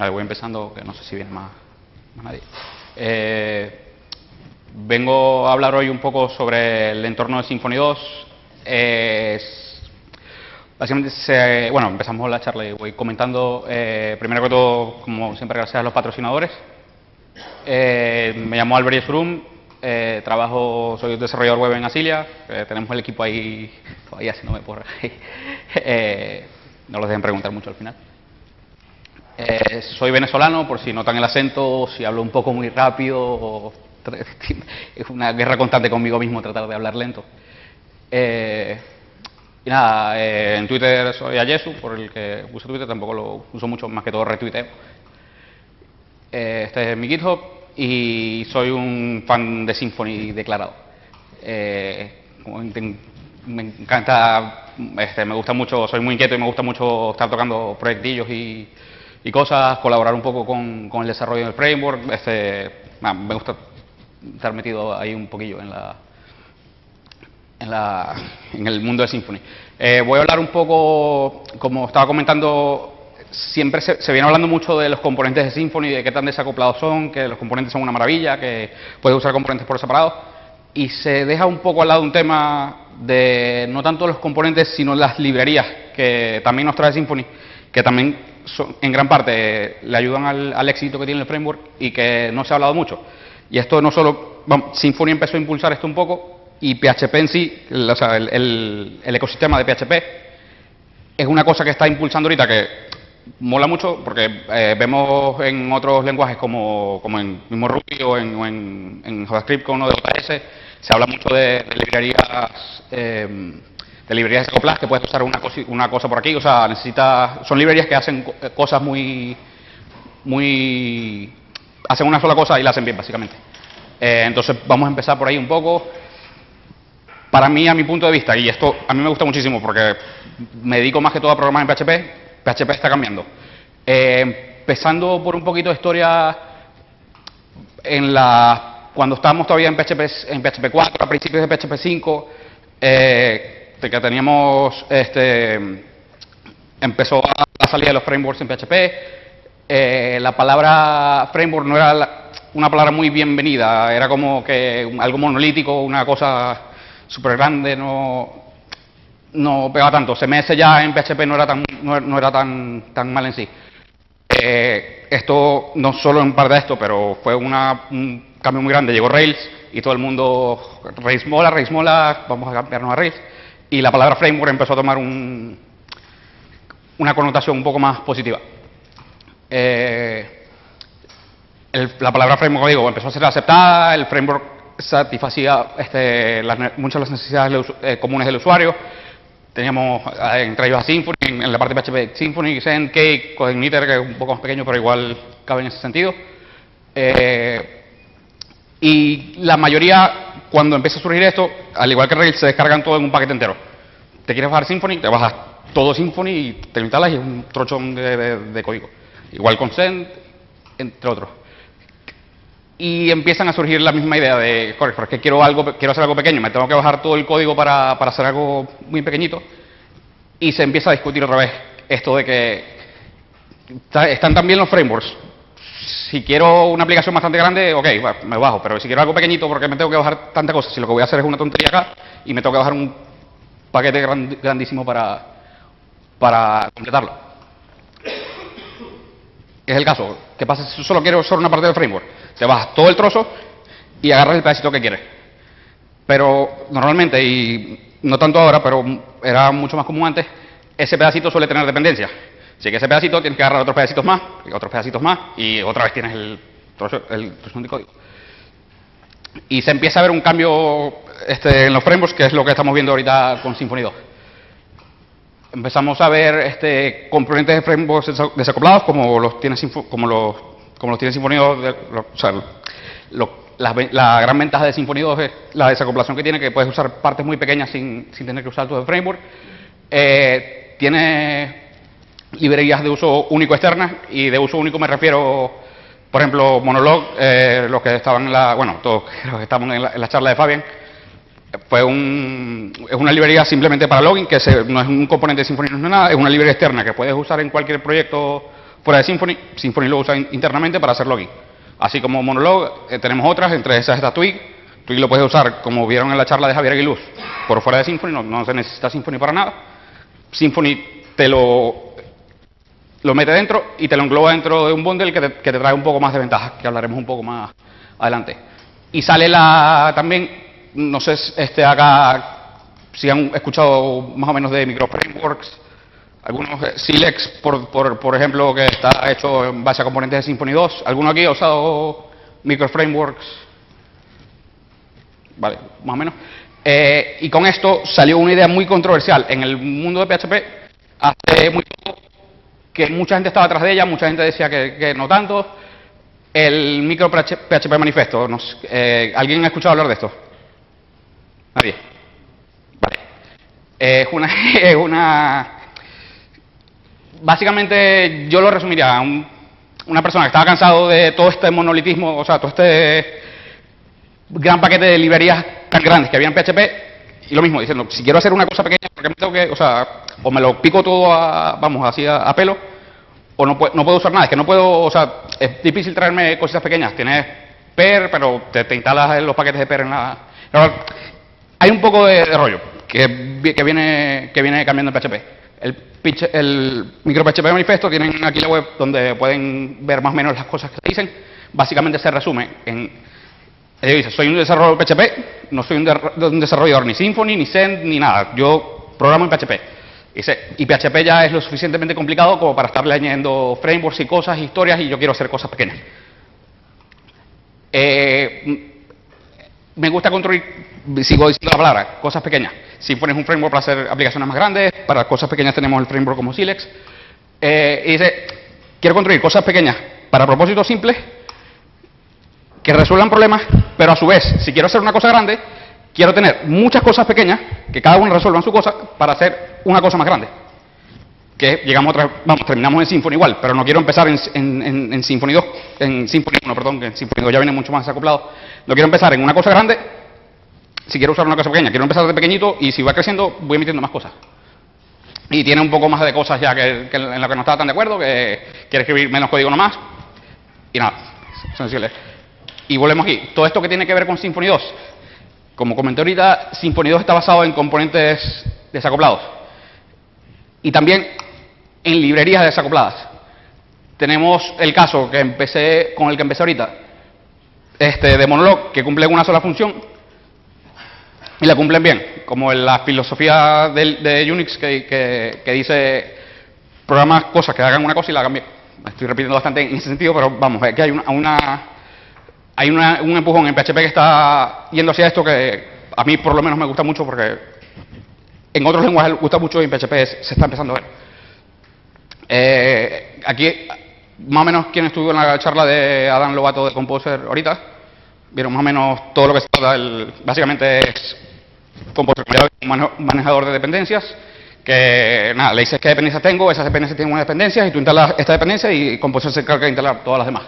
Vale, voy empezando, que no sé si viene más, nadie. Eh, vengo a hablar hoy un poco sobre el entorno de Symfony 2. Es- básicamente, se- bueno, empezamos la charla y voy comentando, eh, primero que todo, como siempre, gracias a los patrocinadores. Eh, me llamo Albert Yesrum, eh, trabajo, soy desarrollador web en Asilia, eh, tenemos el equipo ahí todavía haciéndome porra. Eh, no los dejen preguntar mucho al final. Eh, soy venezolano, por si notan el acento, si hablo un poco muy rápido, o- es una guerra constante conmigo mismo tratar de hablar lento. Eh, y nada, eh, en Twitter soy Ayesu, por el que uso Twitter, tampoco lo uso mucho, más que todo retuiteo. Eh, este es mi GitHub y soy un fan de Symfony declarado. Me encanta, este, me gusta mucho, soy muy inquieto y me gusta mucho estar tocando proyectillos y, y cosas, colaborar un poco con, con el desarrollo del framework. Este, nada, me gusta estar metido ahí un poquillo en la, en, la- en el mundo de Symfony. Eh, voy a hablar un poco, como estaba comentando, siempre se, se viene hablando mucho de los componentes de Symfony, de qué tan desacoplados son, que los componentes son una maravilla, que puedes usar componentes por separado, y se deja un poco al lado un tema de no tanto los componentes, sino las librerías que también nos trae Symfony, que también son- en gran parte le ayudan al, al éxito que tiene el framework y que no se ha hablado mucho. Y esto no solo, vamos, Symfony empezó a impulsar esto un poco y PHP en sí, el, o sea, el, el- ecosistema de PHP es una cosa que está impulsando ahorita que mola mucho porque eh, vemos en otros lenguajes como, como en mismo Ruby o en, o en- en JavaScript con uno de JS, se habla mucho de, de librerías eh, de librerías acopladas que puedes usar una, cosi- una cosa por aquí, o sea, necesitas, son librerías que hacen co- cosas muy, muy, hacen una sola cosa y la hacen bien básicamente. Eh, entonces vamos a empezar por ahí un poco. Para mí, a mi punto de vista, y esto a mí me gusta muchísimo porque me dedico más que todo a programar en PHP, PHP está cambiando. Eh, empezando por un poquito de historia, en la, cuando estábamos todavía en PHP, en PHP 4, a principios de PHP 5, eh, que teníamos, este, empezó a la salida de los frameworks en PHP, eh, la palabra framework no era una palabra muy bienvenida, era como que algo monolítico, una cosa súper grande, no, no pegaba tanto. CMS ya en PHP no era tan, no era tan, tan mal en sí. Eh, esto no solo en parte de esto, pero fue una- un cambio muy grande. Llegó Rails y todo el mundo, Rails mola, Rails mola, vamos a cambiarnos a Rails. Y la palabra framework empezó a tomar un- una connotación un poco más positiva. Eh, el- la palabra framework, digo, empezó a ser aceptada, el framework satisfacía este, las muchas de las necesidades eh, comunes del usuario. Teníamos eh, entre ellos a Symfony, en, la parte PHP, Symfony, Zen, Cake, Codegniter, que es un poco más pequeño, pero igual cabe en ese sentido. Eh, y la mayoría, cuando empieza a surgir esto, al igual que Rails, se descargan todo en un paquete entero. Te quieres bajar Symfony, te bajas todo Symfony y te lo instalas y es un trochón de, código. Igual con Zen, entre otros. Y empiezan a surgir la misma idea de, corre, pero es que quiero, algo, quiero hacer algo pequeño, me tengo que bajar todo el código para, para hacer algo muy pequeñito. Y se empieza a discutir otra vez esto de que está- están también los frameworks. Si quiero una aplicación bastante grande, ok, me bajo, pero si quiero algo pequeñito, porque me tengo que bajar tanta cosa? Si lo que voy a hacer es una tontería acá y me tengo que bajar un paquete gran- grandísimo para, para completarlo. Es el caso. ¿Qué pasa si solo quiero solo una parte del framework? Te bajas todo el trozo y agarras el pedacito que quieres. Pero normalmente, y no tanto ahora, pero era mucho más común antes, ese pedacito suele tener dependencias. Así que ese pedacito tienes que agarrar otros pedacitos más, otros pedacitos más, y otra vez tienes el trozo, de código. Y se empieza a ver un cambio este, en los frameworks, que es lo que estamos viendo ahorita con Symfony 2 empezamos a ver este, componentes de frameworks desa- desacoplados como los tiene como los como los tiene Symfony 2, de- lo- o sea, la gran ventaja de Symfony 2 es la desacoplación que tiene, que puedes usar partes muy pequeñas sin, sin tener que usar todo el framework. Eh, tiene librerías de uso único externas y de uso único me refiero, por ejemplo, Monolog, eh, los que estaban en la, bueno, todos los que estaban en la, charla de Fabian, fue un, es una librería simplemente para login, que se- no es un componente de Symfony, no es nada, es una librería externa que puedes usar en cualquier proyecto fuera de Symfony, Symfony lo usa internamente para hacer login. Así como Monolog, eh, tenemos otras, entre esas está Twig. Twig lo puedes usar, como vieron en la charla de Javier Aguiluz, por fuera de Symfony, no, no se necesita Symfony para nada. Symfony te lo, lo mete dentro y te lo engloba dentro de un bundle que te, que te trae un poco más de ventajas, que hablaremos un poco más adelante. Y sale la también, no sé este acá si han escuchado más o menos de microframeworks, algunos eh, Silex, por, por, por, ejemplo, que está hecho en base a componentes de Symfony 2. ¿Alguno aquí ha usado microframeworks? Vale, más o menos. Eh, y con esto salió una idea muy controversial en el mundo de PHP hace muy poco, que mucha gente estaba atrás de ella, mucha gente decía que, que no tanto. El micro PHP manifesto. Nos, eh, ¿Alguien ha escuchado hablar de esto? Nadie. Vale. Es una, es una básicamente yo lo resumiría a un, una persona que estaba cansado de todo este monolitismo, o sea, todo este gran paquete de librerías tan grandes que había en PHP, y lo mismo, diciendo, si quiero hacer una cosa pequeña, porque me tengo que, o sea, o me lo pico todo, a, vamos, así a, pelo, o no, puedo usar nada, es que no puedo, o sea, es difícil traerme cosas pequeñas, tienes PER, pero te, instalas los paquetes de PER en la... hay un poco de, de rollo que, viene, que viene cambiando en PHP. El, el micro PHP manifesto tienen aquí la web donde pueden ver más o menos las cosas que se dicen. Básicamente se resume en, dice, soy un desarrollador PHP, no soy un, un, desarrollador ni Symfony, ni Send, ni nada. Yo programo en PHP. Y PHP ya es lo suficientemente complicado como para estarle añadiendo frameworks y cosas, historias, y yo quiero hacer cosas pequeñas. Eh, me gusta construir, sigo diciendo la palabra, cosas pequeñas. Si pones un framework para hacer aplicaciones más grandes, para cosas pequeñas tenemos el framework como Silex. Eh, y dice, quiero construir cosas pequeñas para propósitos simples que resuelvan problemas, pero a su vez, si quiero hacer una cosa grande, quiero tener muchas cosas pequeñas que cada una resuelvan su cosa para hacer una cosa más grande. Que llegamos otra, vamos, terminamos en Symfony igual, pero no quiero empezar en, en, en Symfony 2, en Symfony 1, perdón, que en Symfony 2 ya viene mucho más acoplado no quiero empezar en una cosa grande, si quiero usar una cosa pequeña, quiero empezar de pequeñito y si va creciendo voy metiendo más cosas. Y tiene un poco más de cosas ya que, en lo que no estaba tan de acuerdo, que quiere escribir menos código nomás. Y nada, sensible. Y volvemos aquí. Todo esto que tiene que ver con Symfony 2. Como comenté ahorita, Symfony 2 está basado en componentes desacoplados. Y también en librerías desacopladas. Tenemos el caso que empecé, con el que empecé ahorita, este, de Monolog que cumplen una sola función y la cumplen bien, como en la filosofía de, de Unix que, que, dice programas cosas que hagan una cosa y la hagan bien. Estoy repitiendo bastante en ese sentido, pero vamos, que hay una hay una, un empujón en PHP que está yendo hacia esto que a mí por lo menos me gusta mucho porque en otros lenguajes gusta mucho y en PHP se está empezando a ver. Eh, aquí más o menos quien estuvo en la charla de Adán Lobato de Composer ahorita, vieron más o menos todo lo que se trata, el, básicamente es Composer, un manejador de dependencias, que nada, le dices qué dependencias tengo, esas dependencias tienen unas dependencias y tú instalas esta dependencia y Composer se encarga de instalar todas las demás.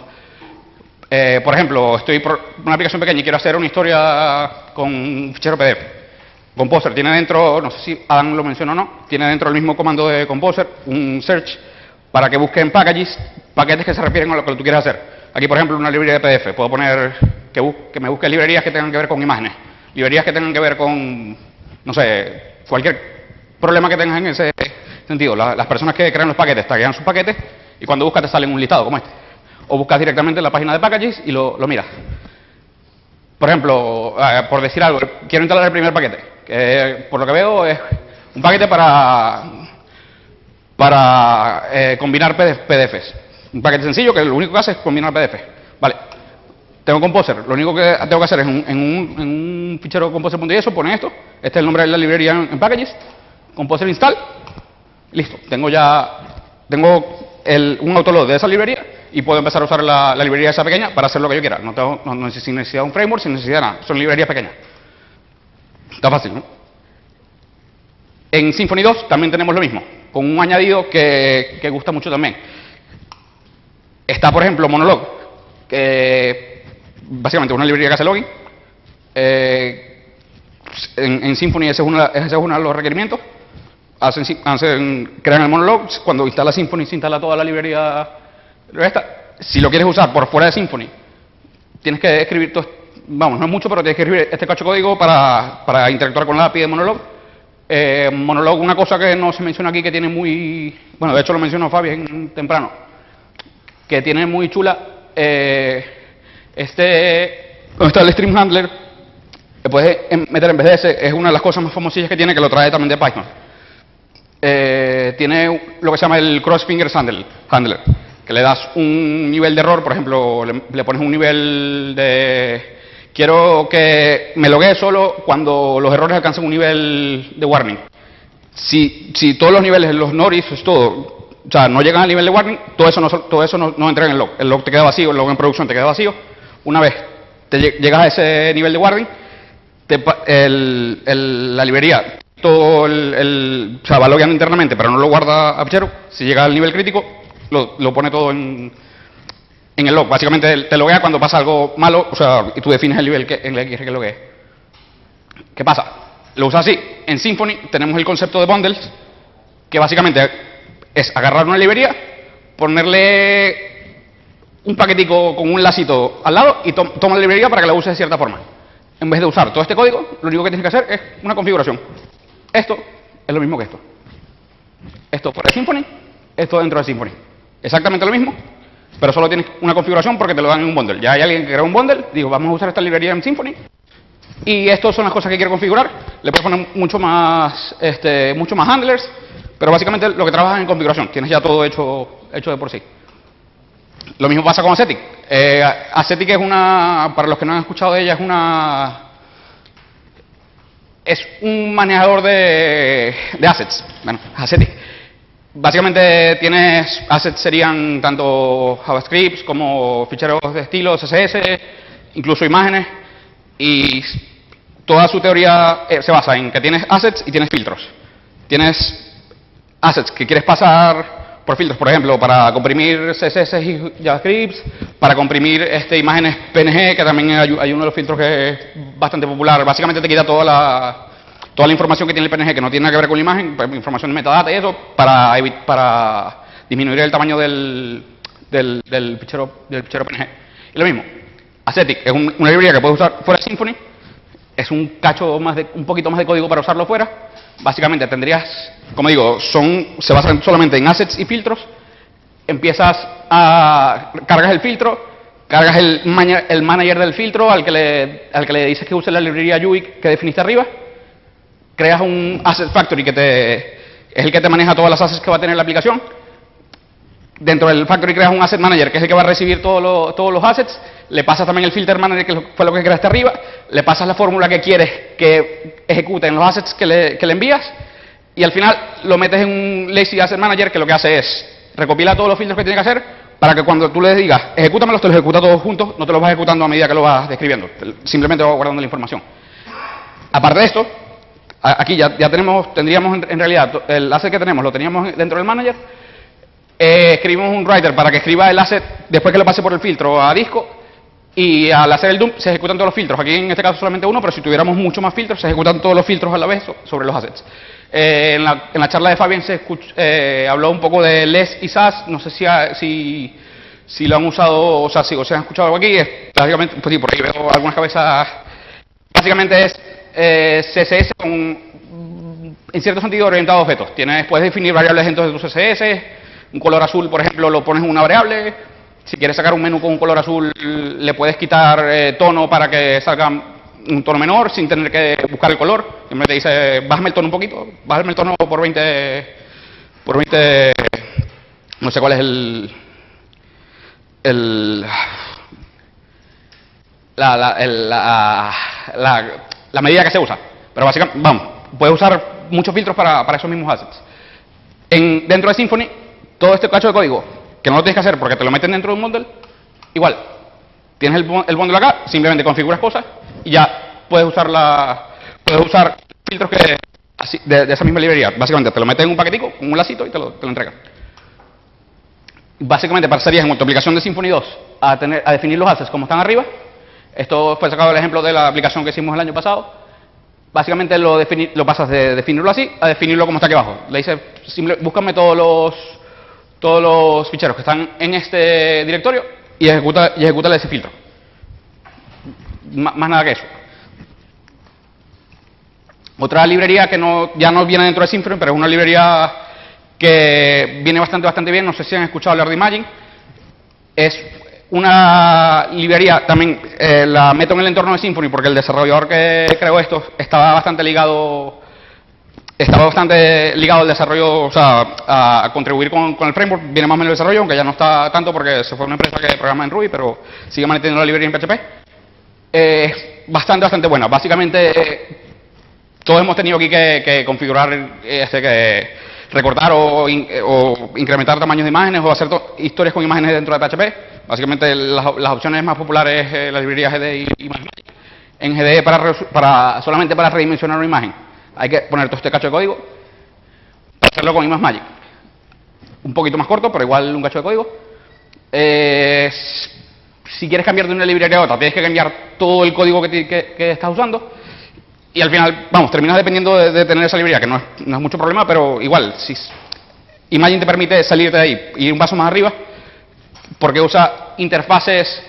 Eh, por ejemplo, estoy por una aplicación pequeña y quiero hacer una historia con un fichero PDF. Composer tiene dentro, no sé si Adán lo mencionó o no, tiene dentro el mismo comando de Composer, un search para que busquen packages, paquetes que se refieren a lo que tú quieres hacer. Aquí, por ejemplo, una librería de PDF. Puedo poner que, que me busque librerías que tengan que ver con imágenes, librerías que tengan que ver con, no sé, cualquier problema que tengas en ese sentido. La, las personas que crean los paquetes taguean sus paquetes y cuando buscas te salen un listado como este. O buscas directamente en la página de packages y lo, lo miras. Por ejemplo, eh, por decir algo, quiero instalar el primer paquete, que por lo que veo es un paquete para para eh, combinar PDFs. Un paquete sencillo que lo único que hace es combinar PDF. Vale. Tengo Composer. Lo único que tengo que hacer es en, un, en un, fichero composer.eso pone esto. Este es el nombre de la librería en, packages. Composer install. Listo. Tengo ya tengo el, un autoload de esa librería y puedo empezar a usar la, librería esa pequeña para hacer lo que yo quiera. No, tengo, no, necesidad un framework, sin necesidad nada. Son librerías pequeñas. Está fácil, ¿no? En Symfony 2 también tenemos lo mismo con un añadido que, que gusta mucho también. Está, por ejemplo, Monolog, que básicamente una librería que hace login. Eh, en, en, Symfony ese es, una, ese es uno de los requerimientos. Hacen, crean el Monolog, cuando instala Symfony se instala toda la librería si lo quieres usar por fuera de Symfony, tienes que escribir, todo, vamos, no es mucho, pero tienes que escribir este cacho código para, interactuar con la API de Monolog. Eh, Monolog, una cosa que no se menciona aquí, que tiene muy, bueno, de hecho lo mencionó Fabián temprano, que tiene muy chula, eh, este, donde está el Stream Handler, que puedes meter en vez de ese, es una de las cosas más famosillas que tiene, que lo trae también de Python. Eh, tiene lo que se llama el Cross Fingers Handler, que le das un nivel de error, por ejemplo, le, pones un nivel de... Quiero que me loguee solo cuando los errores alcancen un nivel de warning. Si, si todos los niveles, los noris, es todo, o sea, no llegan al nivel de warning, todo eso no, todo eso no, entra en el log. El log te queda vacío, el log en producción te queda vacío. Una vez te llegas a ese nivel de warning, la librería todo el, o sea, va logueando internamente, pero no lo guarda a. Si llega al nivel crítico, lo, pone todo en, en, el log. Básicamente te loguea cuando pasa algo malo, o sea, y tú defines el nivel que, en el que quieres que loguee. ¿Qué pasa? Lo usas así. En Symfony tenemos el concepto de bundles, que básicamente es agarrar una librería, ponerle un paquetico con un lacito al lado y toma la librería para que la uses de cierta forma. En vez de usar todo este código, lo único que tienes que hacer es una configuración. Esto es lo mismo que esto. Esto por Symfony, esto dentro de Symfony. Exactamente lo mismo, pero solo tienes una configuración porque te lo dan en un bundle. Ya hay alguien que crea un bundle, digo, vamos a usar esta librería en Symfony. Y estas son las cosas que quiero configurar. Le puedes poner mucho más, este, mucho más handlers, pero básicamente lo que trabajas en configuración. Tienes ya todo hecho, hecho de por sí. Lo mismo pasa con Ascetic. Eh, Ascetic es una, para los que no han escuchado de ella, es una es un manejador de, assets. Bueno, Ascetic. Básicamente tienes assets serían tanto JavaScript como ficheros de estilo, CSS, incluso imágenes y toda su teoría eh, se basa en que tienes assets y tienes filtros. Tienes assets que quieres pasar por filtros, por ejemplo, para comprimir CSS y JavaScript, para comprimir este, imágenes PNG, que también hay, uno de los filtros que es bastante popular. Básicamente te quita toda la, toda la información que tiene el PNG, que no tiene nada que ver con la imagen, pues, información de metadata y eso, para, para disminuir el tamaño del, del, del, fichero, del fichero PNG. Y lo mismo, Ascetic es una librería que puedes usar fuera de Symfony, es un cacho más de, un poquito más de código para usarlo fuera. Básicamente tendrías, como digo, son, se basan solamente en assets y filtros. Empiezas a cargas el filtro, cargas el, el manager del filtro al que le, al que le dices que use la librería UIC que definiste arriba, creas un asset factory que te, es el que te maneja todas las assets que va a tener la aplicación. Dentro del factory creas un asset manager que es el que va a recibir todos los assets le pasas también el filter manager, que fue lo que creaste arriba, le pasas la fórmula que quieres que ejecute en los assets que le, que le envías, y al final lo metes en un lazy asset manager que lo que hace es recopila todos los filtros que tiene que hacer para que cuando tú le digas ejecútamelos, te los ejecuta todos juntos, no te los vas ejecutando a medida que lo vas describiendo, simplemente vas guardando la información. Aparte de esto, aquí ya, ya tenemos, tendríamos en, realidad el asset que tenemos, lo teníamos dentro del manager, eh, escribimos un writer para que escriba el asset después que lo pase por el filtro a disco y al hacer el dump se ejecutan todos los filtros. Aquí en este caso solamente uno, pero si tuviéramos mucho más filtros, se ejecutan todos los filtros a la vez sobre los assets. Eh, en, la, charla de Fabián se eh, habló un poco de LES y SAS. No sé si, lo han usado, o sea, si, o se han escuchado algo aquí. Es, básicamente, pues sí, por ahí veo algunas cabezas. Básicamente es eh, CSS con, en cierto sentido, orientado a objetos. Tienes, puedes definir variables dentro de tu CSS. Un color azul, por ejemplo, lo pones en una variable si quieres sacar un menú con un color azul, le puedes quitar eh, tono para que salga un tono menor sin tener que buscar el color. Siempre te dice, bájame el tono un poquito, bájame el tono por 20, por 20, no sé cuál es el, el la, la, la, medida que se usa. Pero básicamente, vamos, puedes usar muchos filtros para, esos mismos assets. En, dentro de Symfony, todo este cacho de código que no lo tienes que hacer porque te lo meten dentro de un bundle, igual, tienes el, el bundle acá, simplemente configuras cosas y ya puedes usar la puedes usar filtros que de, esa misma librería. Básicamente te lo metes en un paquetico con un lacito y te lo, te lo entregan. Básicamente pasarías en tu aplicación de Symfony 2 a, tener, a definir los assets como están arriba. Esto fue sacado del ejemplo de la aplicación que hicimos el año pasado. Básicamente lo, lo pasas de definirlo así a definirlo como está aquí abajo. Le dices, simple, búscame todos los todos los ficheros que están en este directorio y ejecuta, y ejecuta ese filtro. más nada que eso. Otra librería que no, ya no viene dentro de Symfony, pero es una librería que viene bastante, bastante bien, no sé si han escuchado hablar de Imagine, es una librería, también eh, la meto en el entorno de Symfony porque el desarrollador que creó esto estaba bastante ligado estaba bastante ligado al desarrollo, o sea, a, contribuir con, el framework, viene más o menos el desarrollo, aunque ya no está tanto porque se fue una empresa que programa en Ruby, pero sigue manteniendo la librería en PHP. Es bastante, bastante buena. Básicamente, todos hemos tenido aquí que, configurar, este, que recortar o, incrementar tamaños de imágenes o hacer historias con imágenes dentro de PHP. Básicamente, las, opciones más populares es eh, la librería GD y, más En GD para, para, solamente para redimensionar una imagen hay que poner todo este cacho de código para hacerlo con ImageMagick. Un poquito más corto, pero igual un cacho de código. Eh, si quieres cambiar de una librería a otra, tienes que cambiar todo el código que, estás usando. Y al final, vamos, terminas dependiendo de, tener esa librería, que no es, mucho problema, pero igual, si Imagine te permite salir de ahí y ir un paso más arriba, porque usa interfaces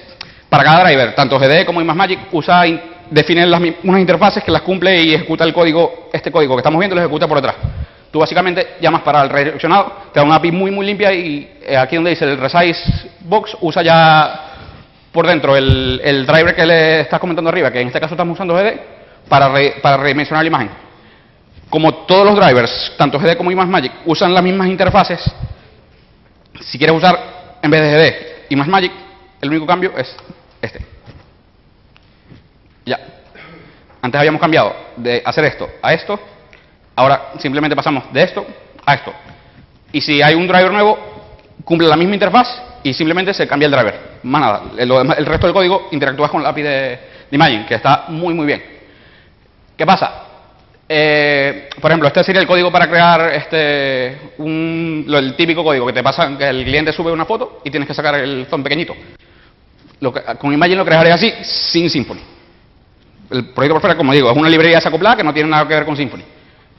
para cada driver, tanto GD como ImageMagick, usa define las, unas interfaces que las cumple y ejecuta el código, este código que estamos viendo, lo ejecuta por detrás. Tú básicamente llamas para el redireccionado, te da una API muy muy limpia y eh, aquí donde dice el resize box usa ya por dentro el, driver que le estás comentando arriba, que en este caso estamos usando GD, para, para redimensionar la imagen. Como todos los drivers, tanto GD como ImageMagick, usan las mismas interfaces, si quieres usar en vez de GD ImageMagick, el único cambio es este. Ya. Antes habíamos cambiado de hacer esto a esto, ahora simplemente pasamos de esto a esto. Y si hay un driver nuevo, cumple la misma interfaz y simplemente se cambia el driver. Más nada. El, resto del código interactúa con la API de, de, Imagine, que está muy, muy bien. ¿Qué pasa? Eh, por ejemplo, este sería el código para crear este, un, el típico código que te pasa, que el cliente sube una foto y tienes que sacar el zoom pequeñito. Lo con Imagine lo crearé así, sin Symfony el proyecto por fuera, como digo, es una librería desacoplada que no tiene nada que ver con Symfony.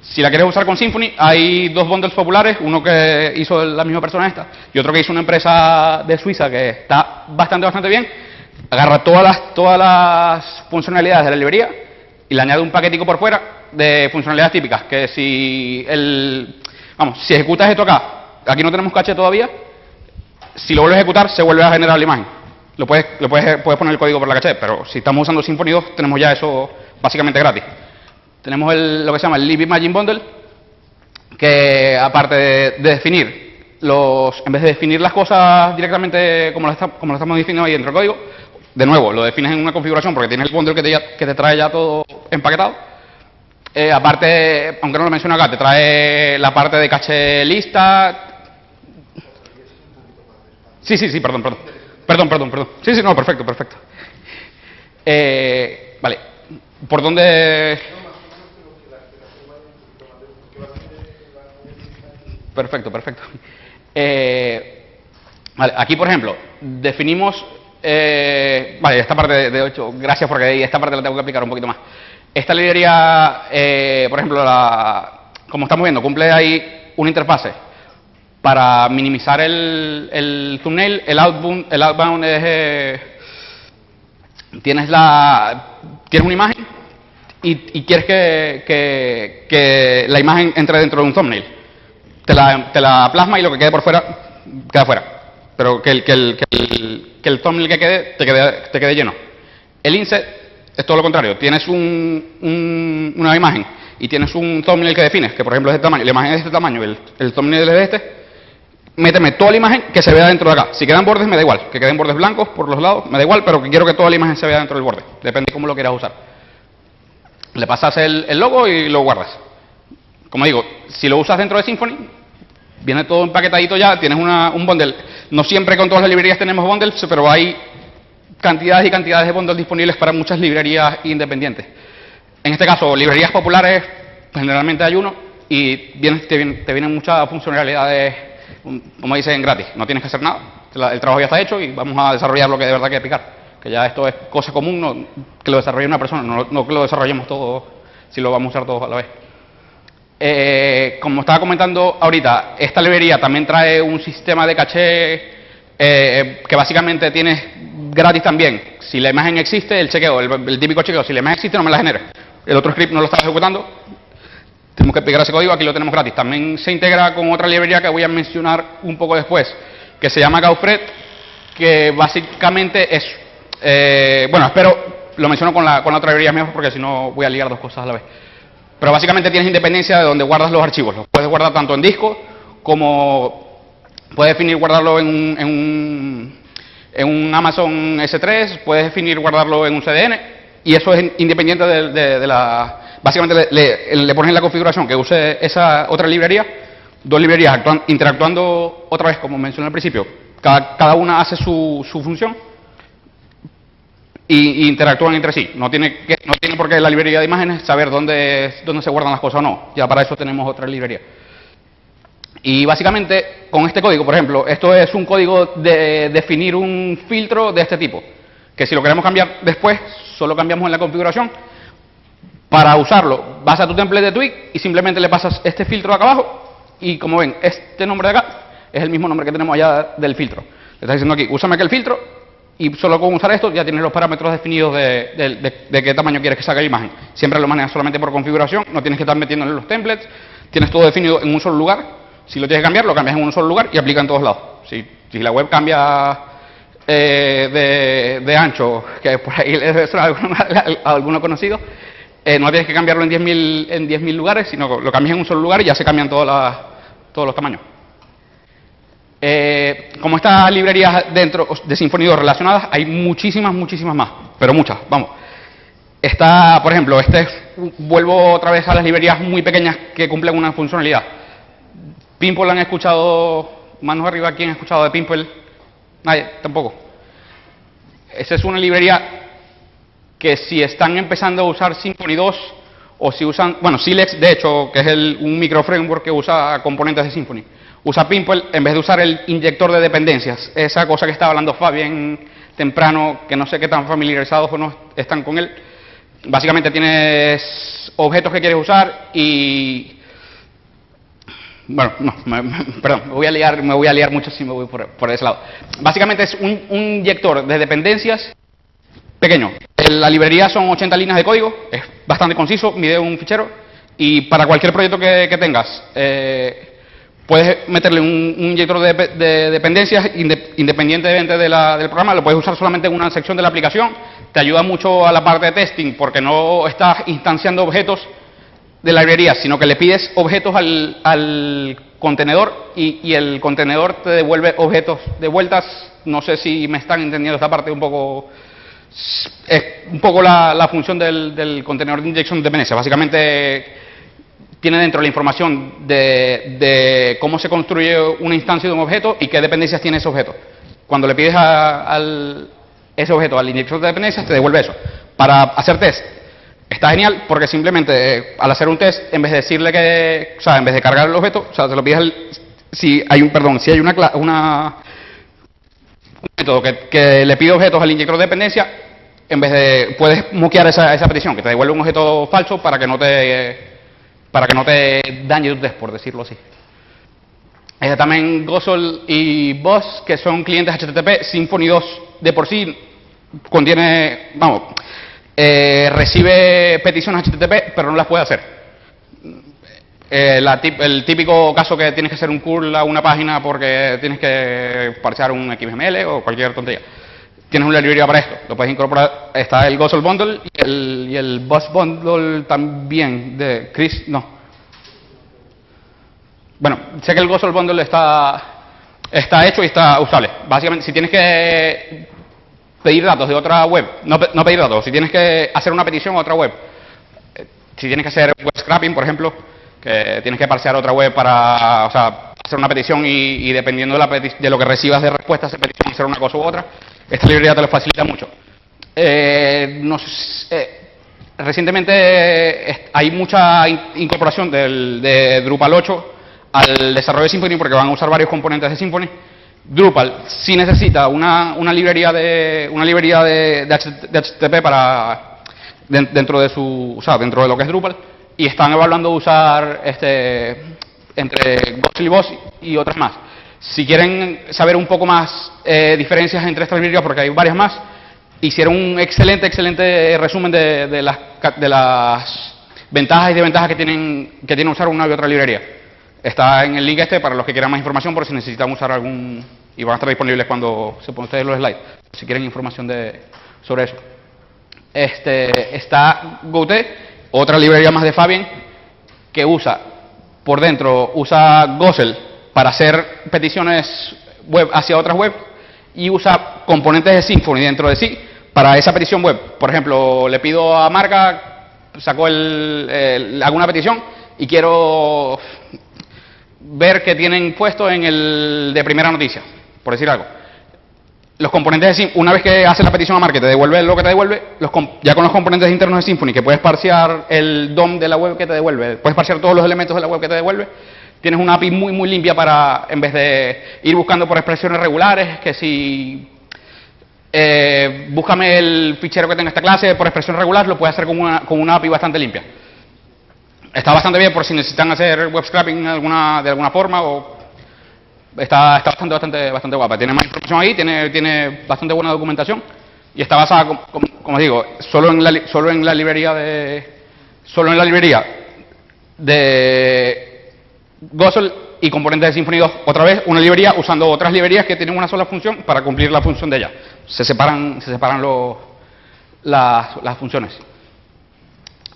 Si la quieres usar con Symfony, hay dos bundles populares, uno que hizo la misma persona esta y otro que hizo una empresa de Suiza que está bastante, bastante bien. Agarra todas las, todas las funcionalidades de la librería y le añade un paquetico por fuera de funcionalidades típicas, que si el, vamos, si ejecutas esto acá, aquí no tenemos caché todavía, si lo vuelves a ejecutar se vuelve a generar la imagen. Lo puedes, lo puedes, puedes poner el código por la caché, pero si estamos usando Symfony 2 tenemos ya eso básicamente gratis. Tenemos el, lo que se llama el Live Imagine Bundle, que aparte de, definir los, en vez de definir las cosas directamente como lo, como lo estamos definiendo ahí dentro del código, de nuevo, lo defines en una configuración porque tienes el bundle que te, te trae ya todo empaquetado. Eh, aparte, aunque no lo menciono acá, te trae la parte de caché lista. Sí, sí, sí, perdón, perdón. Perdón, perdón, perdón. Sí, sí, no, perfecto, perfecto. Eh, vale, ¿por dónde...? Perfecto, perfecto. Eh, vale, aquí, por ejemplo, definimos... Eh, vale, esta parte de, 8, gracias porque esta parte la tengo que aplicar un poquito más. Esta librería, por ejemplo, la, como estamos viendo, cumple ahí una interfase para minimizar el, el thumbnail, el outbound, el outbound es... Eh, tienes, la, tienes una imagen y, quieres que, que, la imagen entre dentro de un thumbnail. Te la, te la plasma y lo que quede por fuera, queda fuera. Pero que el, que el, que el, que el thumbnail que quede te, quede, te quede lleno. El inset es todo lo contrario. Tienes un, una imagen y tienes un thumbnail que defines, que por ejemplo es de este tamaño, la imagen es de este tamaño, el, el thumbnail es de este, méteme toda la imagen que se vea dentro de acá. Si quedan bordes, me da igual. Que queden bordes blancos por los lados, me da igual, pero quiero que toda la imagen se vea dentro del borde. Depende de cómo lo quieras usar. Le pasas el, logo y lo guardas. Como digo, si lo usas dentro de Symfony, viene todo empaquetadito ya, tienes una, un bundle. No siempre con todas las librerías tenemos bundles, pero hay cantidades y cantidades de bundles disponibles para muchas librerías independientes. En este caso, librerías populares, generalmente hay uno, y te, vienen, muchas funcionalidades como dicen, gratis. No tienes que hacer nada. El trabajo ya está hecho y vamos a desarrollar lo que de verdad que picar. Que ya esto es cosa común, que lo desarrolle una persona, no, que lo desarrollemos todos, si lo vamos a usar todos a la vez. Eh, como estaba comentando ahorita, esta librería también trae un sistema de caché eh, que básicamente tienes gratis también. Si la imagen existe, el chequeo, el, típico chequeo, si la imagen existe, no me la genera. El otro script no lo estaba ejecutando, tenemos que pegar ese código, aquí lo tenemos gratis. También se integra con otra librería que voy a mencionar un poco después, que se llama Gaufred, que básicamente es, eh, bueno, espero, lo menciono con la, con la otra librería mejor porque si no voy a ligar dos cosas a la vez. Pero básicamente tienes independencia de donde guardas los archivos. Los puedes guardar tanto en disco como puedes definir guardarlo en un, en un, en un Amazon S3, puedes definir guardarlo en un CDN y eso es independiente de, la... Básicamente le, le, pones en la configuración que use esa otra librería, dos librerías interactuando otra vez, como mencioné al principio. Cada, cada una hace su, su función y, interactúan entre sí. No tiene, que, no tiene por qué la librería de imágenes saber dónde, dónde se guardan las cosas o no. Ya para eso tenemos otra librería. Y básicamente, con este código, por ejemplo, esto es un código de definir un filtro de este tipo. Que si lo queremos cambiar después, solo cambiamos en la configuración. Para usarlo, vas a tu template de Twig y simplemente le pasas este filtro de acá abajo. Y como ven, este nombre de acá es el mismo nombre que tenemos allá del filtro. Le está diciendo aquí, úsame aquel filtro y solo con usar esto ya tienes los parámetros definidos de, qué tamaño quieres que salga la imagen. Siempre lo manejas solamente por configuración, no tienes que estar metiéndole los templates, tienes todo definido en un solo lugar. Si lo tienes que cambiar, lo cambias en un solo lugar y aplica en todos lados. Si, si la web cambia eh, de, ancho, que por ahí le debe a alguno conocido, eh, no tienes que cambiarlo en 10.000 en lugares, sino lo cambias en un solo lugar y ya se cambian todas todos los tamaños. Eh, como estas librerías dentro de 2 relacionadas, hay muchísimas, muchísimas más, pero muchas, vamos. Está, por ejemplo, este vuelvo otra vez a las librerías muy pequeñas que cumplen una funcionalidad. Pimple han escuchado, manos arriba, ¿quién ha escuchado de Pimple? Nadie, tampoco. Esa es una librería que si están empezando a usar Symfony 2 o si usan, bueno, Silex de hecho, que es el, un micro framework que usa componentes de Symfony usa Pimple en vez de usar el inyector de dependencias. Esa cosa que estaba hablando Fabián temprano, que no sé qué tan familiarizados o no están con él. Básicamente tienes objetos que quieres usar y... Bueno, no, perdón, me voy, a liar, me voy a liar mucho si me voy por, ese lado. Básicamente es un, inyector de dependencias pequeño. La librería son 80 líneas de código, es bastante conciso, mide un fichero y para cualquier proyecto que, tengas, eh, Puedes meterle un, inyector de, dependencias independientemente del programa, lo puedes usar solamente en una sección de la aplicación, te ayuda mucho a la parte de testing porque no estás instanciando objetos de la librería, sino que le pides objetos al, contenedor y, el contenedor te devuelve objetos de vueltas. No sé si me están entendiendo esta parte un poco. Es un poco la, función del, del contenedor de inyección de dependencias. Básicamente tiene dentro la información de, cómo se construye una instancia de un objeto y qué dependencias tiene ese objeto. Cuando le pides a, ese objeto al inyector de dependencias, te devuelve eso. Para hacer test, está genial porque simplemente eh, al hacer un test, en vez de decirle que, o sea, en vez de cargar el objeto, o sea, te lo pides si hay un, perdón, si hay una, una un método que, le pide objetos al inyector de dependencia, en vez de, puedes moquear esa, esa petición, que te devuelve un objeto falso para que no te para que no te dañe por decirlo así. Está también Gosol y Boss, que son clientes HTTP. Symfony 2 de por sí contiene, vamos, eh, recibe peticiones HTTP, pero no las puede hacer. Eh, el típico caso que tienes que hacer un curl a una página porque tienes que parchear un XML o cualquier tontería tienes una librería para esto, lo puedes incorporar, está el Gosel Bundle y el, y Bus Bundle también de Chris, no. Bueno, sé que el Gosel Bundle está, está hecho y está usable. Básicamente, si tienes que pedir datos de otra web, no, pedir datos, si tienes que hacer una petición a otra web, eh, si tienes que hacer web scrapping, por ejemplo, que tienes que parsear otra web para, o sea, hacer una petición y, dependiendo de, la de, lo que recibas de respuesta a esa hacer una cosa u otra, esta librería te lo facilita mucho. Eh, eh, recientemente hay mucha incorporación del, de Drupal 8 al desarrollo de Symfony porque van a usar varios componentes de Symfony. Drupal sí necesita una, una librería de una librería de, HTTP para dentro de su, o sea, dentro de lo que es Drupal y están evaluando usar este, entre Boss y otras más. Si quieren saber un poco más eh, diferencias entre estas librerías, porque hay varias más, hicieron un excelente, excelente resumen de, las, de las ventajas y desventajas que tienen, que tiene usar una y otra librería. Está en el link este para los que quieran más información, por si necesitan usar algún... y van a estar disponibles cuando se pongan ustedes los slides, si quieren información de, sobre eso. Este, está Gote, otra librería más de Fabian, que usa por dentro, usa Gosel para hacer peticiones web hacia otras web y usa componentes de Symfony dentro de sí para esa petición web. Por ejemplo, le pido a Marca, sacó el, alguna petición y quiero ver qué tienen puesto en el de primera noticia, por decir algo. Los componentes de una vez que haces la petición a Market, te devuelve lo que te devuelve, los ya con los componentes internos de Symfony, que puedes parsear el DOM de la web que te devuelve, puedes parsear todos los elementos de la web que te devuelve, tienes una API muy, muy limpia para, en vez de ir buscando por expresiones regulares, que si eh, búscame el fichero que tenga esta clase por expresión regular, lo puedes hacer con una, con una API bastante limpia. Está bastante bien por si necesitan hacer web scrapping alguna, de alguna forma o está, está bastante, bastante, bastante guapa. Tiene más información ahí, tiene, tiene bastante buena documentación y está basada, como, como, digo, solo en, la, solo en la librería de solo en la librería de Gosel y componentes de Symfony 2. Otra vez, una librería usando otras librerías que tienen una sola función para cumplir la función de ella. Se separan, se separan los, las, funciones.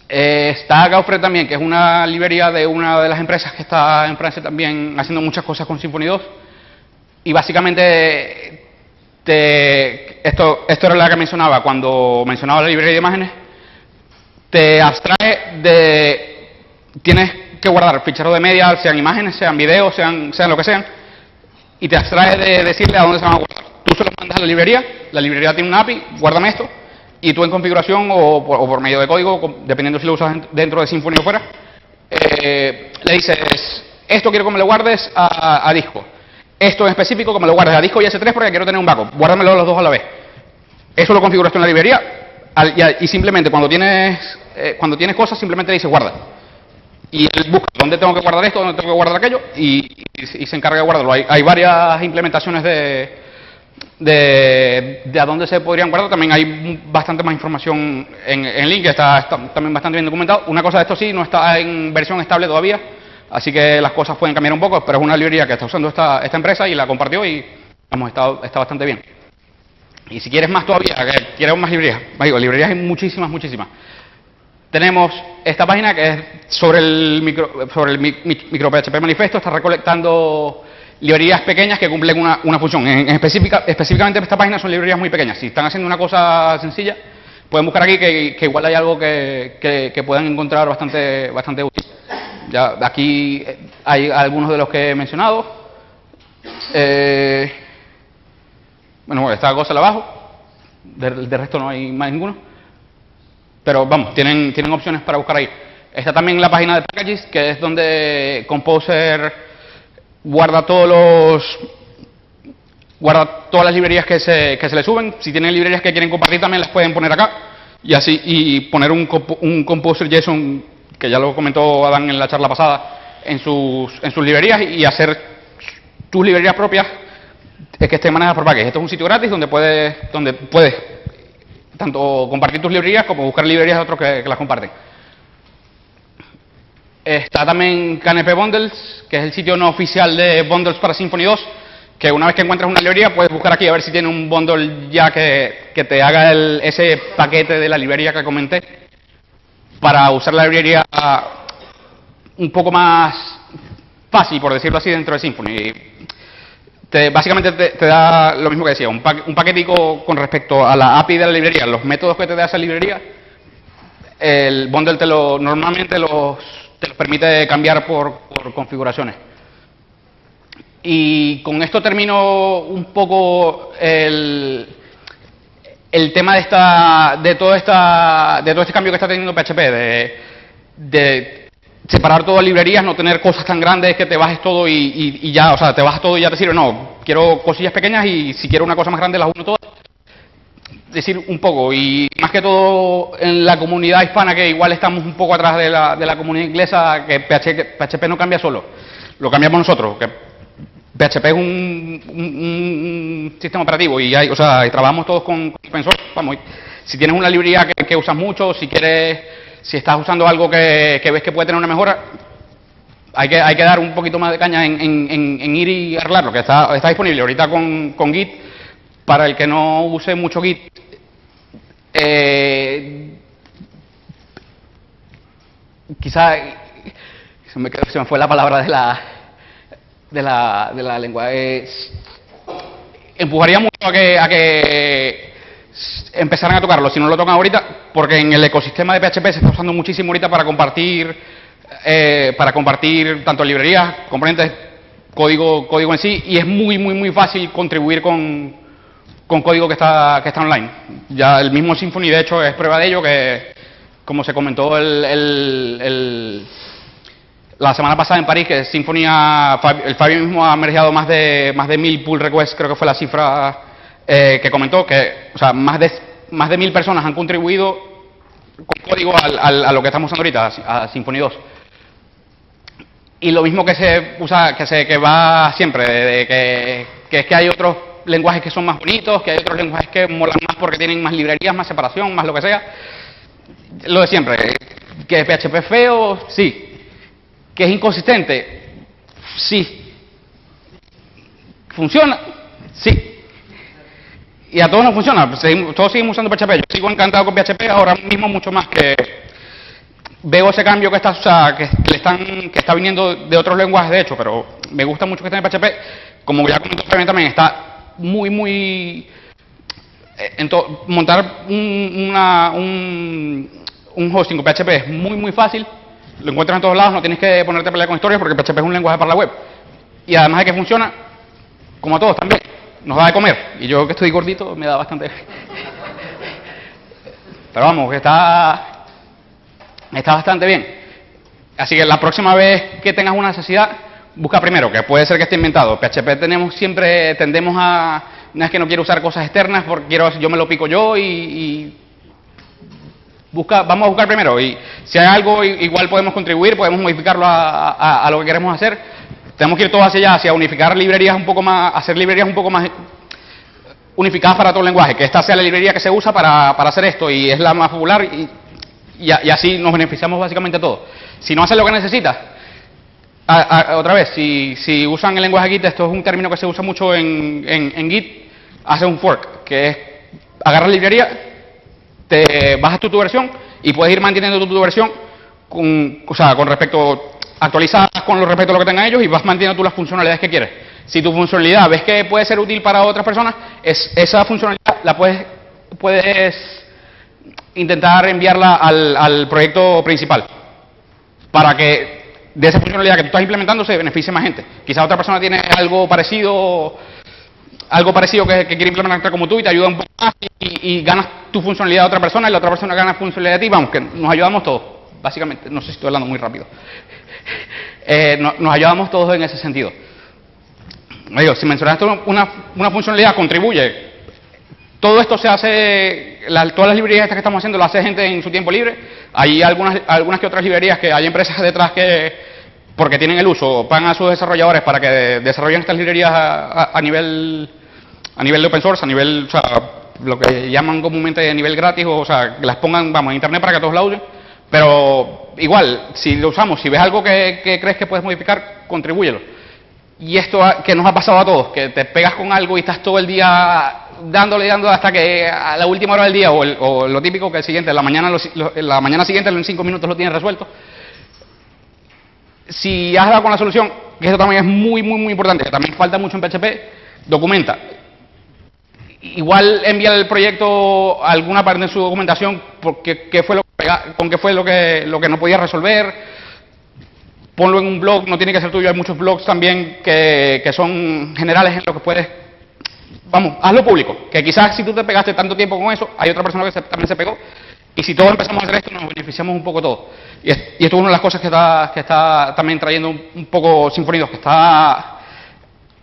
Está Gaufre también, que es una librería de una de las empresas que está en Francia también haciendo muchas cosas con Symfony 2. Y básicamente, te, esto, esto era la que mencionaba cuando mencionaba la librería de imágenes, te abstrae de... Tienes que guardar ficheros de media, sean imágenes, sean videos, sean, sean lo que sean, y te abstrae de decirle a dónde se van a guardar. Tú se lo mandas a la librería, la librería tiene una API, guárdame esto, y tú en configuración o por, medio de código, dependiendo si lo usas dentro de Symfony o fuera, eh, le dices, esto quiero que me lo guardes a, disco. Esto en específico que me lo guardes a disco y S3 porque quiero tener un backup. Guárdamelo los dos a la vez. Eso lo configuras tú en la librería y, simplemente cuando tienes, eh, cuando tienes cosas simplemente le dices guarda. Y él busca dónde tengo que guardar esto, dónde tengo que guardar aquello y, se encarga de guardarlo. Hay, hay varias implementaciones de, de, a dónde se podrían guardar. También hay bastante más información en, en link, está, está, también bastante bien documentado. Una cosa de esto sí, no está en versión estable todavía, así que las cosas pueden cambiar un poco, pero es una librería que está usando esta, esta empresa y la compartió y vamos, está, está bastante bien. Y si quieres más todavía, quieres más librerías, digo, librerías hay muchísimas, muchísimas. Tenemos esta página que es sobre el micro, sobre el micro PHP manifiesto, está recolectando librerías pequeñas que cumplen una, una función. En, específica, específicamente esta página son librerías muy pequeñas. Si están haciendo una cosa sencilla, pueden buscar aquí que, igual hay algo que, que, puedan encontrar bastante, bastante útil. Ya, aquí hay algunos de los que he mencionado. Eh, bueno, esta cosa abajo. De, de resto no hay más ninguno. Pero vamos, tienen, tienen opciones para buscar ahí. Está también la página de packages, que es donde Composer guarda todos los guarda todas las librerías que se, que se le suben. Si tienen librerías que quieren compartir también las pueden poner acá y así y poner un, un Composer JSON, que ya lo comentó Adán en la charla pasada, en sus, en sus librerías y hacer tus librerías propias que estén manejadas por packages. Esto es un sitio gratis donde puedes, donde puedes tanto compartir tus librerías como buscar librerías de otros que, las comparten. Está también KNP Bundles, que es el sitio no oficial de bundles para Symfony 2, que una vez que encuentras una librería puedes buscar aquí a ver si tiene un bundle ya que, que te haga el, ese paquete de la librería que comenté para usar la librería un poco más fácil, por decirlo así, dentro de Symfony. Te, básicamente te, da lo mismo que decía, un, pa, un, paquetico con respecto a la API de la librería, los métodos que te da esa librería, el bundle te lo, normalmente los, te los permite cambiar por, por configuraciones. Y con esto termino un poco el, el tema de esta, de todo esta, de todo este cambio que está teniendo PHP, de separar todo librerías, no tener cosas tan grandes que te bajes todo y, y, y, ya, o sea, te bajas todo y ya te sirve. No, quiero cosillas pequeñas y si quiero una cosa más grande las uno todas. decir un poco, y más que todo en la comunidad hispana, que igual estamos un poco atrás de la, de la comunidad inglesa, que PHP, no cambia solo, lo cambiamos nosotros, que PHP es un, un, sistema operativo y, hay, o sea, trabajamos todos con, con vamos, si tienes una librería que, que, usas mucho, si quieres, si estás usando algo que, ves que puede tener una mejora, hay que, hay que dar un poquito más de caña en, en, en ir y arreglarlo, que está, está disponible ahorita con, con Git, para el que no use mucho Git, eh, quizá se me, se me, fue la palabra de la de la, de la lengua. empujaría mucho a que, a que empezaran a tocarlo, si no lo tocan ahorita, porque en el ecosistema de PHP se está usando muchísimo ahorita para compartir, eh, para compartir tanto librerías, componentes, código, código en sí, y es muy, muy, muy fácil contribuir con, con código que está, que está online. Ya el mismo Symfony, de hecho, es prueba de ello, que como se comentó el, la semana pasada en París, que Symfony, el Fabio mismo ha mergeado más de, más de mil pull requests, creo que fue la cifra eh, que comentó, que o sea, más de, más de mil personas han contribuido con código a lo que estamos usando ahorita, a, Symfony 2. Y lo mismo que se usa, que se que va siempre, de, que, que es que hay otros lenguajes que son más bonitos, que hay otros lenguajes que molan más porque tienen más librerías, más separación, más lo que sea. Lo de siempre. ¿Que PHP es feo? Sí. ¿Que es inconsistente? Sí. ¿Funciona? Sí. Y a todos nos funciona. todos seguimos usando PHP. Yo sigo encantado con PHP ahora mismo mucho más que veo ese cambio que está, o sea, que, le están, que está viniendo de otros lenguajes de hecho, pero me gusta mucho que esté en PHP. Como ya comenté también, está muy, muy... Eh, montar un, una, un, un hosting con PHP es muy, muy fácil. Lo encuentras en todos lados, no tienes que ponerte a pelear con historias porque PHP es un lenguaje para la web. Y además de que funciona, como a todos también, nos da de comer. Y yo que estoy gordito me da bastante... Pero vamos, está, está bastante bien. Así que la próxima vez que tengas una necesidad, busca primero, que puede ser que esté inventado. PHP tenemos siempre, tendemos a, no es que no quiero usar cosas externas, porque quiero, yo me lo pico yo y, busca, vamos a buscar primero. Y si hay algo, igual podemos contribuir, podemos modificarlo a, lo que queremos hacer. Tenemos que ir todos hacia allá, hacia unificar librerías un poco más, hacer librerías un poco más unificadas para todo el lenguaje, que esta sea la librería que se usa para, hacer esto y es la más popular y, así nos beneficiamos básicamente todos. Si no hace lo que necesitas, otra vez, si, si, usan el lenguaje Git, esto es un término que se usa mucho en, en, Git, hace un fork, que es agarrar la librería, te bajas tu, tu versión y puedes ir manteniendo tu, tu versión con, o sea, con respecto, actualizadas con respecto a lo que tengan ellos y vas manteniendo tú las funcionalidades que quieres. Si tu funcionalidad ves que puede ser útil para otras personas, es, esa funcionalidad la puedes, intentar enviarla al, proyecto principal para que de esa funcionalidad que tú estás implementando se beneficie más gente. Quizás otra persona tiene algo parecido algo parecido que, quiere implementar como tú y te ayuda un poco más y, ganas tu funcionalidad a otra persona y la otra persona gana funcionalidad de ti, vamos, que nos ayudamos todos, básicamente, no sé si estoy hablando muy rápido. Eh, nos ayudamos todos en ese sentido. Digo, si mencionaste una, una funcionalidad, contribuye, todo esto se hace, todas las librerías estas que estamos haciendo lo hace gente en su tiempo libre. Hay algunas, algunas que otras librerías que hay empresas detrás que, porque tienen el uso, pagan a sus desarrolladores para que desarrollen estas librerías a, nivel a nivel de open source, a nivel, o sea, lo que llaman comúnmente a nivel gratis, o, sea, que las pongan, vamos, en internet para que todos la usen. Pero igual, si lo usamos, si ves algo que, que crees que puedes modificar, contribúyelo. Y esto que nos ha pasado a todos, que te pegas con algo y estás todo el día dándole, dándole hasta que a la última hora del día, o, lo típico que el siguiente, la mañana, la mañana siguiente en cinco minutos lo tienes resuelto. Si has dado con la solución, que esto también es muy, muy, muy importante, que también falta mucho en PHP, documenta. Igual envía el proyecto alguna parte de su documentación porque qué fue lo con qué fue lo que, lo que no podía resolver, ponlo en un blog, no tiene que ser tuyo, hay muchos blogs también que, que son generales en lo que puedes vamos, hazlo público, que quizás si tú te pegaste tanto tiempo con eso, hay otra persona que también se pegó, y si todos empezamos a hacer esto, nos beneficiamos un poco todos. Y, esto es una de las cosas que está, que está también trayendo un, poco Sinfonidos, que está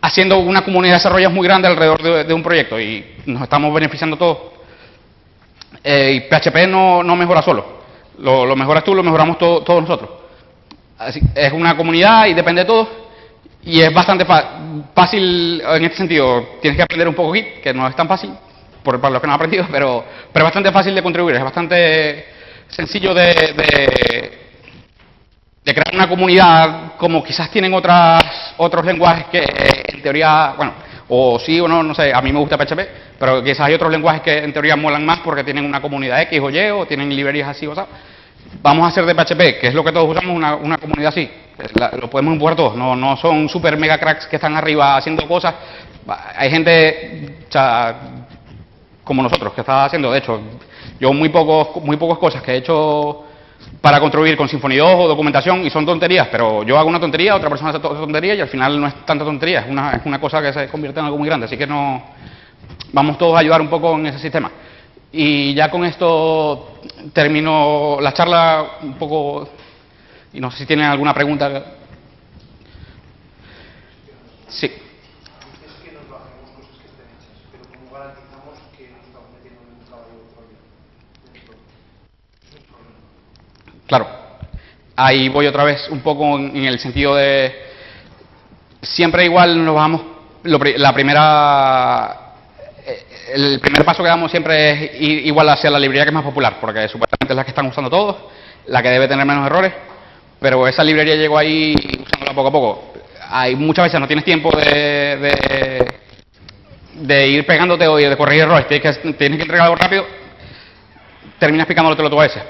haciendo una comunidad de desarrollos muy grande alrededor de, un proyecto, y nos estamos beneficiando todos Eh, y PHP no, no mejora solo. Lo, mejoras tú, lo mejoramos to- todos nosotros. Así, es una comunidad y depende de todos. Y es bastante fácil en este sentido. Tienes que aprender un poco Git, que no es tan fácil, por, para los que no han aprendido, pero, pero es bastante fácil de contribuir. Es bastante sencillo de, de, crear una comunidad como quizás tienen otras, otros lenguajes que en teoría, bueno, o sí o no, no sé, a mí me gusta PHP, pero quizás hay otros lenguajes que en teoría molan más porque tienen una comunidad X o Y o tienen librerías así o sea. Vamos a hacer de PHP, que es lo que todos usamos, una, una comunidad así. La- lo podemos empujar todos, no, no son super mega cracks que están arriba haciendo cosas. Hay gente, o como nosotros, que está haciendo, de hecho, yo muy pocos, muy pocas cosas que he hecho para contribuir con Symfony 2 o documentación y son tonterías, pero yo hago una tontería, otra persona hace otra tontería y al final no es tanta tontería, es una, es una cosa que se convierte en algo muy grande, así que no vamos todos a ayudar un poco en ese sistema. Y ya con esto termino la charla un poco y no sé si tienen alguna pregunta. Sí. Claro. Ahí voy otra vez un poco en, el sentido de siempre igual nos vamos lo la primera el primer paso que damos siempre es ir igual hacia la librería que es más popular, porque supuestamente es la que están usando todos, la que debe tener menos errores, pero esa librería llegó ahí usándola poco a poco. Hay muchas veces no tienes tiempo de, de, de ir pegándote o de corregir errores, tienes que, tienes que entregar algo rápido, terminas picándolo todo a veces.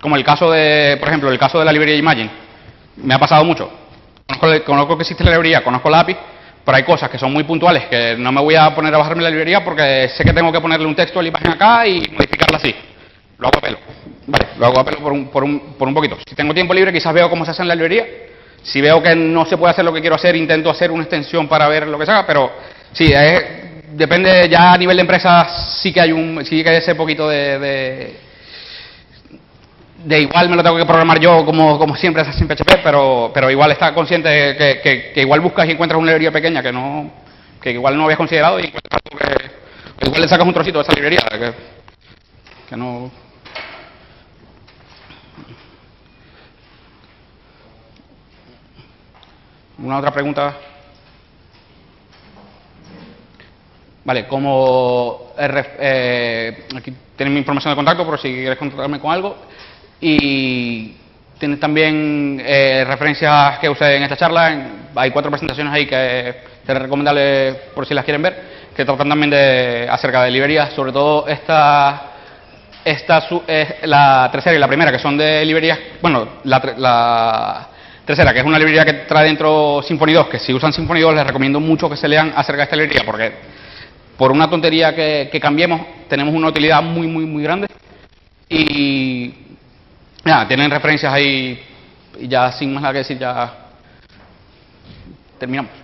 Como el caso de, por ejemplo, el caso de la librería Imagine. Me ha pasado mucho. Conozco, conozco que existe la librería, conozco la API, pero hay cosas que son muy puntuales que no me voy a poner a bajarme la librería porque sé que tengo que ponerle un texto a la imagen acá y modificarla así. Lo hago a pelo. Vale, lo hago a pelo por un, por un, por un poquito. Si tengo tiempo libre, quizás veo cómo se hace en la librería. Si veo que no se puede hacer lo que quiero hacer, intento hacer una extensión para ver lo que se haga, pero sí, es- depende ya a nivel de empresa, sí que hay un, sí que hay ese poquito de- de de igual me lo tengo que programar yo como, como siempre hace en PHP, pero, pero igual está consciente de que, que- que igual buscas y encuentras una librería pequeña que no que igual no habías considerado y que igual le sacas un trocito de esa librería que, que no ¿Una otra pregunta? Vale, como eh, eh, aquí tenéis mi información de contacto por si quieres contactarme con algo y tienes también eh, referencias que usé en esta charla. hay cuatro presentaciones ahí que es recomendable por si las quieren ver, que tratan también de acerca de librerías, sobre todo esta esta es la tercera y la primera, que son de librerías, bueno, la, la tercera, que es una librería que trae dentro Symfony 2, que si usan Symfony 2 les recomiendo mucho que se lean acerca de esta librería, porque por una tontería que, que cambiemos, tenemos una utilidad muy, muy, muy grande. Y nada, tienen referencias ahí, y ya sin más nada que decir, ya terminamos.